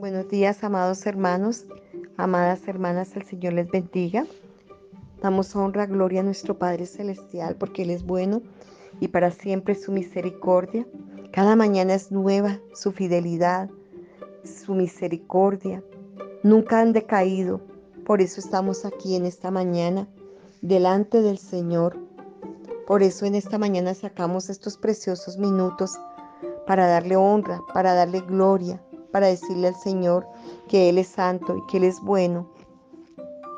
Buenos días, amados hermanos, amadas hermanas, el Señor les bendiga. Damos honra, gloria a nuestro Padre Celestial, porque Él es bueno y para siempre su misericordia. Cada mañana es nueva su fidelidad, su misericordia. Nunca han decaído. Por eso estamos aquí en esta mañana, delante del Señor. Por eso en esta mañana sacamos estos preciosos minutos para darle honra, para darle gloria, para decirle al Señor que Él es santo y que Él es bueno,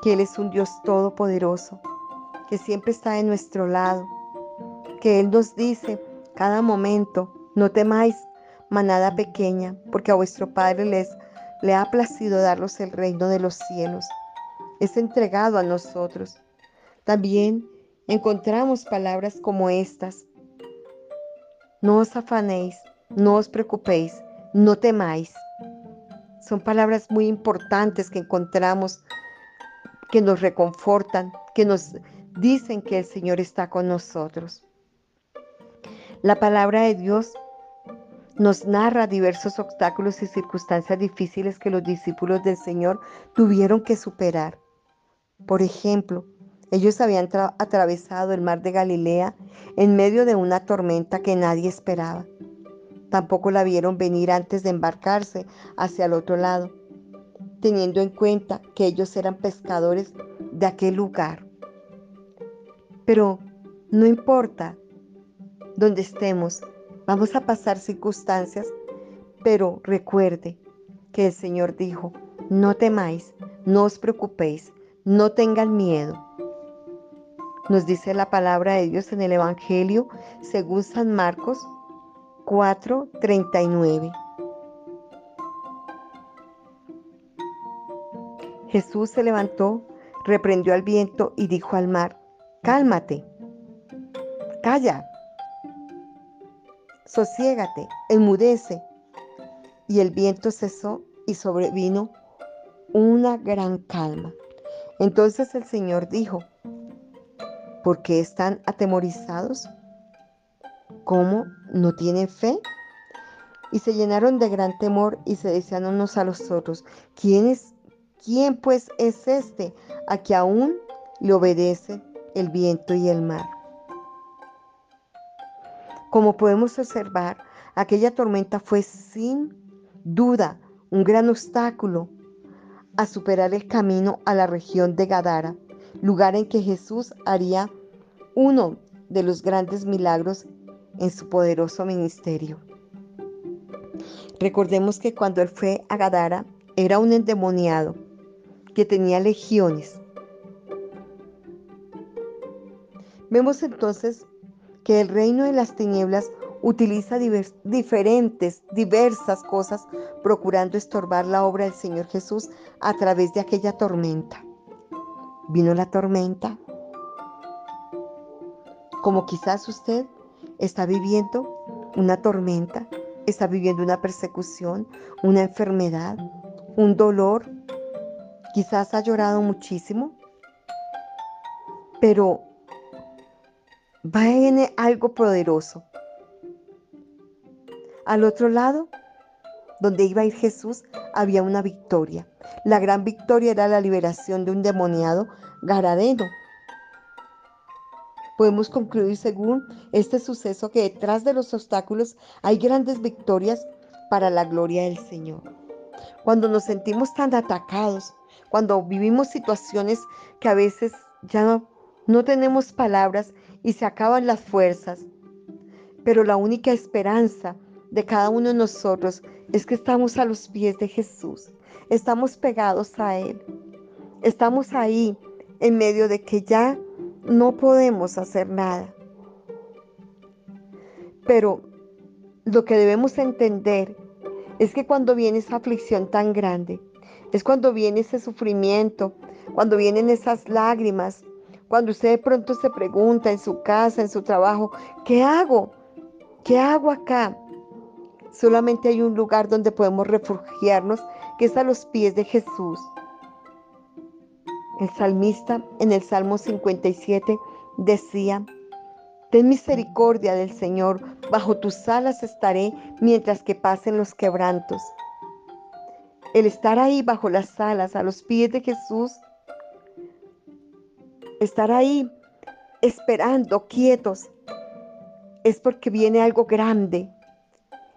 que Él es un Dios todopoderoso, que siempre está de nuestro lado, que Él nos dice cada momento, no temáis, manada pequeña, porque a vuestro Padre les le ha placido daros el reino de los cielos. Es entregado a nosotros. También encontramos palabras como estas. No os afanéis, no os preocupéis, no temáis. Son palabras muy importantes que encontramos, que nos reconfortan, que nos dicen que el Señor está con nosotros. La palabra de Dios nos narra diversos obstáculos y circunstancias difíciles que los discípulos del Señor tuvieron que superar. Por ejemplo, ellos habían atravesado el mar de Galilea en medio de una tormenta que nadie esperaba. Tampoco la vieron venir antes de embarcarse hacia el otro lado, teniendo en cuenta que ellos eran pescadores de aquel lugar. Pero no importa dónde estemos, vamos a pasar circunstancias, pero recuerde que el Señor dijo, no temáis, no os preocupéis, no tengan miedo. Nos dice la palabra de Dios en el Evangelio según San Marcos 4:39. Jesús se levantó, reprendió al viento y dijo al mar, cálmate, calla, sosiégate, enmudece. Y el viento cesó y sobrevino una gran calma. Entonces el Señor dijo, ¿por qué están atemorizados? ¿Cómo no tienen fe? Y se llenaron de gran temor y se decían unos a los otros, ¿quién es, quién pues es este a que aún le obedece el viento y el mar? Como podemos observar, aquella tormenta fue sin duda un gran obstáculo a superar el camino a la región de Gadara, lugar en que Jesús haría uno de los grandes milagros en su poderoso ministerio. Recordemos que cuando él fue a Gadara era un endemoniado que tenía legiones. Vemos entonces que el reino de las tinieblas utiliza diferentes, diversas cosas procurando estorbar la obra del Señor Jesús a través de aquella tormenta. Vino la tormenta, como quizás usted está viviendo una tormenta, está viviendo una persecución, una enfermedad, un dolor. Quizás ha llorado muchísimo, pero va en algo poderoso. Al otro lado, donde iba a ir Jesús, había una victoria. La gran victoria era la liberación de un demoniado garadeno Podemos concluir según este suceso que detrás de los obstáculos hay grandes victorias para la gloria del Señor. Cuando nos sentimos tan atacados, cuando vivimos situaciones que a veces ya no, no tenemos palabras y se acaban las fuerzas, pero la única esperanza de cada uno de nosotros es que estamos a los pies de Jesús, estamos pegados a Él, estamos ahí en medio de que ya no podemos hacer nada. Pero lo que debemos entender es que cuando viene esa aflicción tan grande, es cuando viene ese sufrimiento, cuando vienen esas lágrimas, cuando usted de pronto se pregunta en su casa, en su trabajo, ¿qué hago? ¿Qué hago acá? Solamente hay un lugar donde podemos refugiarnos, que es a los pies de Jesús. El salmista en el Salmo 57 decía, Ten misericordia del Señor, bajo tus alas estaré mientras que pasen los quebrantos. El estar ahí bajo las alas, a los pies de Jesús, estar ahí esperando, quietos, es porque viene algo grande.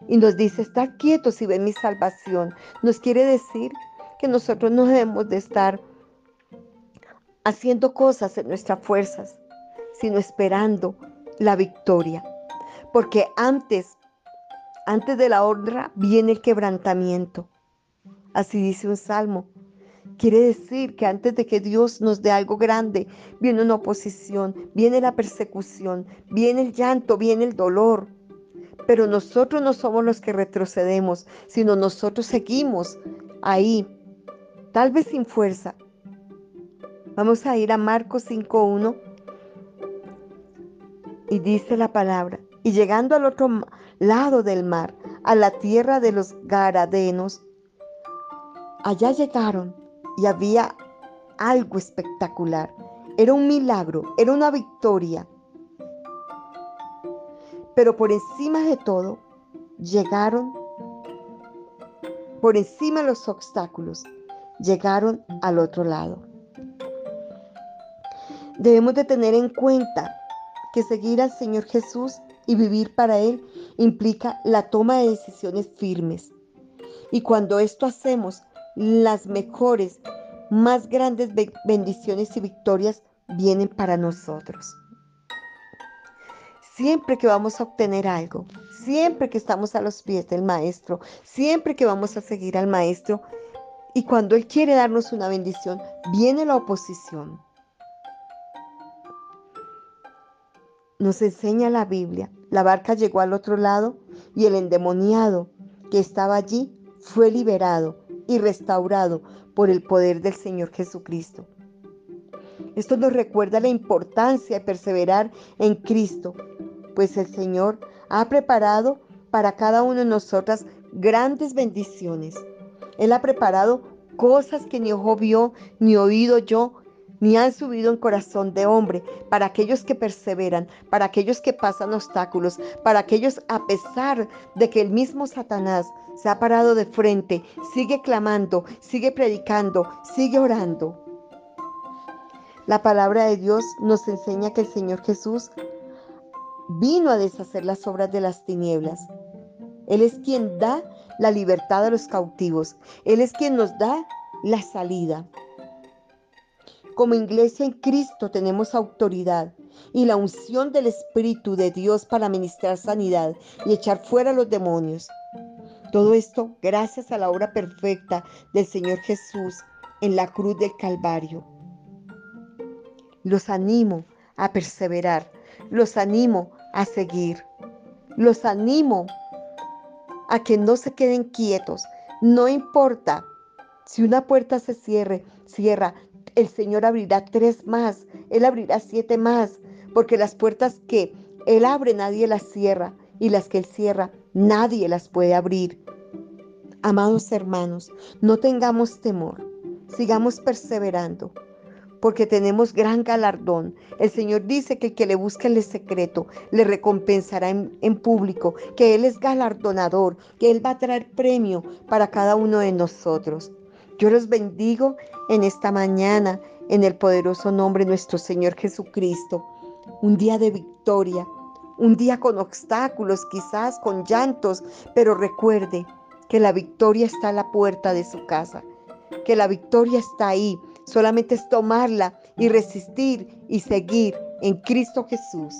Y nos dice, estar quietos y ven mi salvación. Nos quiere decir que nosotros no debemos de estar haciendo cosas en nuestras fuerzas, sino esperando la victoria. Porque antes, antes de la honra viene el quebrantamiento. Así dice un salmo. Quiere decir que antes de que Dios nos dé algo grande, viene una oposición, viene la persecución, viene el llanto, viene el dolor. Pero nosotros no somos los que retrocedemos, sino nosotros seguimos ahí, tal vez sin fuerza. Vamos a ir a Marcos 5.1 y dice la palabra, y llegando al otro lado del mar, a la tierra de los Garadenos, allá llegaron y había algo espectacular. Era un milagro, era una victoria. Pero por encima de todo, llegaron, por encima de los obstáculos, llegaron al otro lado. Debemos de tener en cuenta que seguir al Señor Jesús y vivir para Él implica la toma de decisiones firmes. Y cuando esto hacemos, las mejores, más grandes bendiciones y victorias vienen para nosotros. Siempre que vamos a obtener algo, siempre que estamos a los pies del Maestro, siempre que vamos a seguir al Maestro, y cuando Él quiere darnos una bendición, viene la oposición. Nos enseña la Biblia. La barca llegó al otro lado y el endemoniado que estaba allí fue liberado y restaurado por el poder del Señor Jesucristo. Esto nos recuerda la importancia de perseverar en Cristo, pues el Señor ha preparado para cada uno de nosotras grandes bendiciones. Él ha preparado cosas que ni ojo vio, ni oído yo, ni han subido en corazón de hombre, para aquellos que perseveran, para aquellos que pasan obstáculos, para aquellos a pesar de que el mismo Satanás se ha parado de frente, sigue clamando, sigue predicando, sigue orando. La palabra de Dios nos enseña que el Señor Jesús vino a deshacer las obras de las tinieblas. Él es quien da la libertad a los cautivos. Él es quien nos da la salida. Como iglesia en Cristo tenemos autoridad y la unción del Espíritu de Dios para ministrar sanidad y echar fuera los demonios. Todo esto gracias a la obra perfecta del Señor Jesús en la cruz del Calvario. Los animo a perseverar, los animo a seguir, los animo a que no se queden quietos. No importa si una puerta se cierre, cierra, el Señor abrirá tres más, Él abrirá siete más, porque las puertas que Él abre nadie las cierra y las que Él cierra nadie las puede abrir. Amados hermanos, no tengamos temor, sigamos perseverando, porque tenemos gran galardón. El Señor dice que el que le busque el secreto le recompensará en, en, público, que Él es galardonador, que Él va a traer premio para cada uno de nosotros. Yo los bendigo en esta mañana en el poderoso nombre de nuestro Señor Jesucristo. Un día de victoria, un día con obstáculos, quizás con llantos, pero recuerde que la victoria está a la puerta de su casa, que la victoria está ahí. Solamente es tomarla y resistir y seguir en Cristo Jesús.